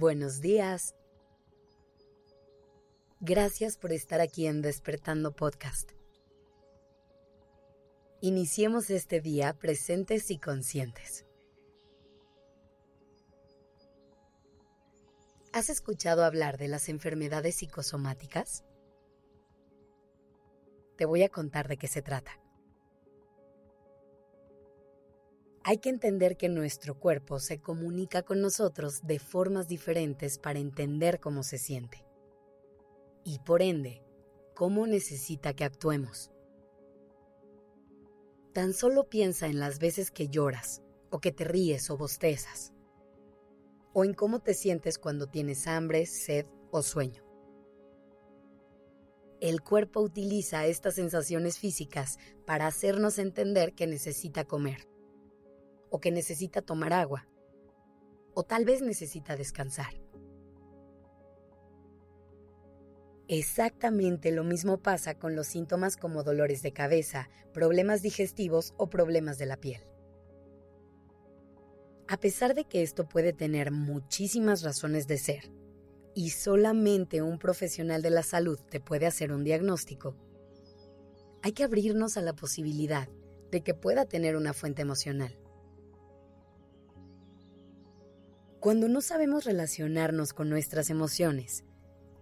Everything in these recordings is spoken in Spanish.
Buenos días. Gracias por estar aquí en Despertando Podcast. Iniciemos este día presentes y conscientes. ¿Has escuchado hablar de las enfermedades psicosomáticas? Te voy a contar de qué se trata. Hay que entender que nuestro cuerpo se comunica con nosotros de formas diferentes para entender cómo se siente. Y por ende, cómo necesita que actuemos. Tan solo piensa en las veces que lloras, o que te ríes o bostezas, o en cómo te sientes cuando tienes hambre, sed o sueño. El cuerpo utiliza estas sensaciones físicas para hacernos entender que necesita comer, o que necesita tomar agua, o tal vez necesita descansar. Exactamente lo mismo pasa con los síntomas como dolores de cabeza, problemas digestivos o problemas de la piel. A pesar de que esto puede tener muchísimas razones de ser, y solamente un profesional de la salud te puede hacer un diagnóstico, hay que abrirnos a la posibilidad de que pueda tener una fuente emocional. Cuando no sabemos relacionarnos con nuestras emociones,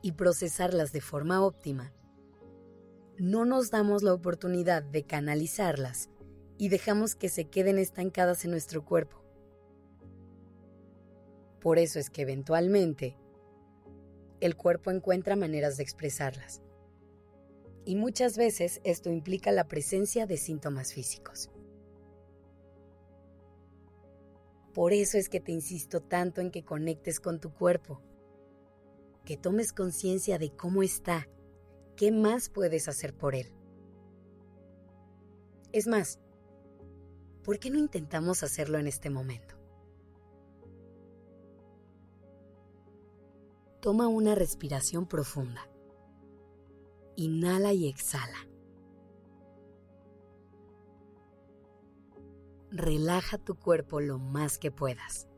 y procesarlas de forma óptima, no nos damos la oportunidad de canalizarlas y dejamos que se queden estancadas en nuestro cuerpo. Por eso es que eventualmente el cuerpo encuentra maneras de expresarlas. Y muchas veces esto implica la presencia de síntomas físicos. Por eso es que te insisto tanto en que conectes con tu cuerpo que tomes conciencia de cómo está, qué más puedes hacer por él. Es más, ¿por qué no intentamos hacerlo en este momento? Toma una respiración profunda. Inhala y exhala. Relaja tu cuerpo lo más que puedas.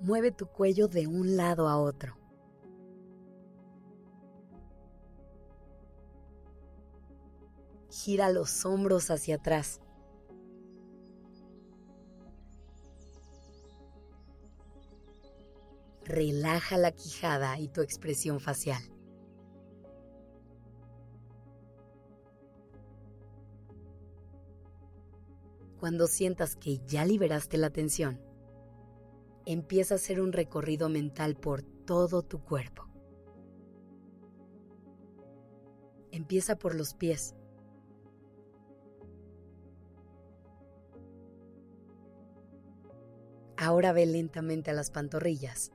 mueve tu cuello de un lado a otro. Gira los hombros hacia atrás. Relaja la quijada y tu expresión facial. Cuando sientas que ya liberaste la tensión, empieza a hacer un recorrido mental por todo tu cuerpo. Empieza por los pies. Ahora ve lentamente a las pantorrillas.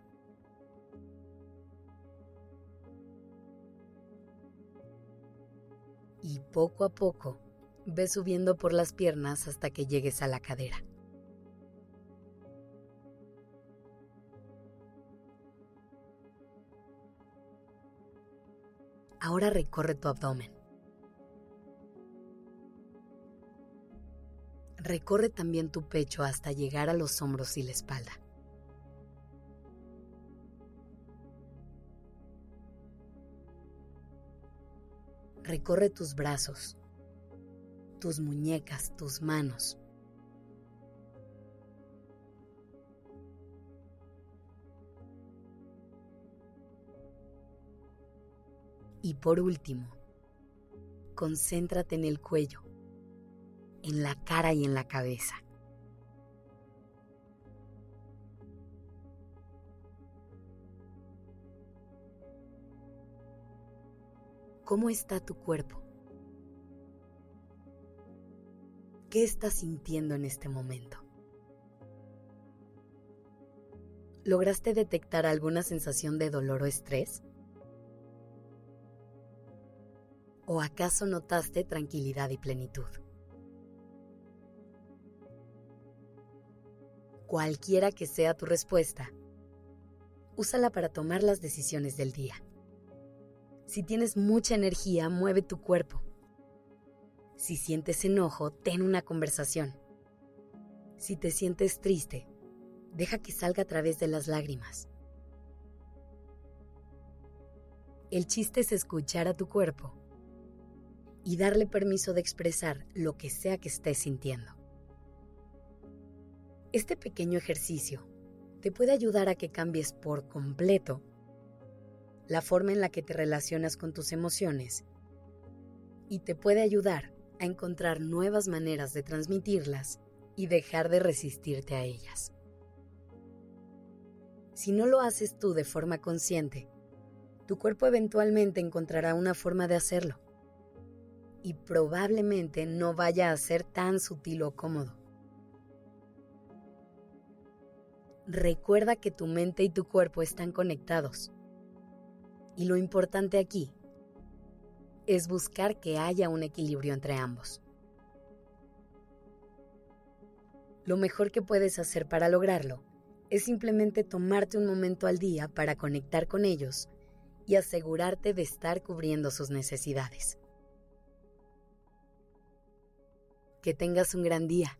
Y poco a poco ve subiendo por las piernas hasta que llegues a la cadera. Ahora recorre tu abdomen. Recorre también tu pecho hasta llegar a los hombros y la espalda. Recorre tus brazos, tus muñecas, tus manos. Y por último, concéntrate en el cuello, en la cara y en la cabeza. ¿Cómo está tu cuerpo? ¿Qué estás sintiendo en este momento? ¿Lograste detectar alguna sensación de dolor o estrés? ¿O acaso notaste tranquilidad y plenitud? Cualquiera que sea tu respuesta, úsala para tomar las decisiones del día. Si tienes mucha energía, mueve tu cuerpo. Si sientes enojo, ten una conversación. Si te sientes triste, deja que salga a través de las lágrimas. El chiste es escuchar a tu cuerpo y darle permiso de expresar lo que sea que estés sintiendo. Este pequeño ejercicio te puede ayudar a que cambies por completo la forma en la que te relacionas con tus emociones y te puede ayudar a encontrar nuevas maneras de transmitirlas y dejar de resistirte a ellas. Si no lo haces tú de forma consciente, tu cuerpo eventualmente encontrará una forma de hacerlo y probablemente no vaya a ser tan sutil o cómodo. Recuerda que tu mente y tu cuerpo están conectados. Y lo importante aquí es buscar que haya un equilibrio entre ambos. Lo mejor que puedes hacer para lograrlo es simplemente tomarte un momento al día para conectar con ellos y asegurarte de estar cubriendo sus necesidades. Que tengas un gran día.